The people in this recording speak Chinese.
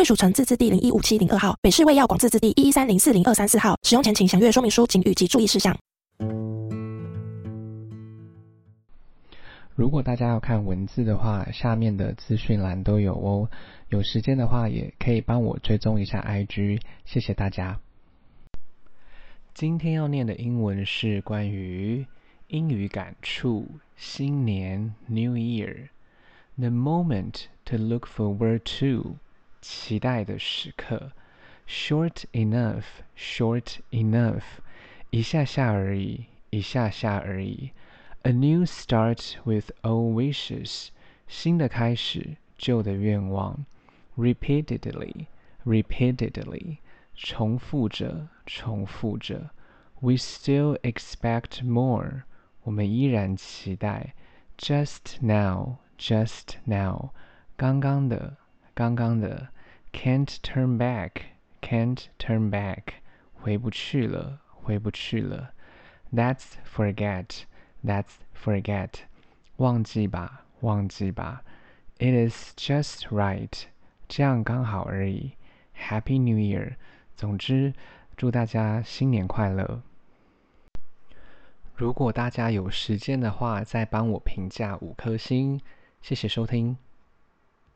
贵属城自治地零一五七零二号，北市卫药广自治地一一三零四零二三四号。使用前请详阅说明书、警语及注意事项。如果大家要看文字的话，下面的资讯栏都有哦。有时间的话，也可以帮我追踪一下 IG，谢谢大家。今天要念的英文是关于英语感触，新年 New Year，The moment to look forward to，期待的时刻。Short enough，short enough，一下下而已，一下下而已。A new start with old wishes，新的开始，旧的愿望。Repeatedly, repeatedly，重复着，重复着。We still expect more，我们依然期待。Just now, just now，刚刚的，刚刚的。 Can't turn back, can't turn back，回不去了，回不去了。Let's forget。Let's forget，忘记吧，忘记吧。It is just right，这样刚好而已。Happy New Year，总之，祝大家新年快乐。如果大家有时间的话，再帮我评价五颗星，谢谢收听。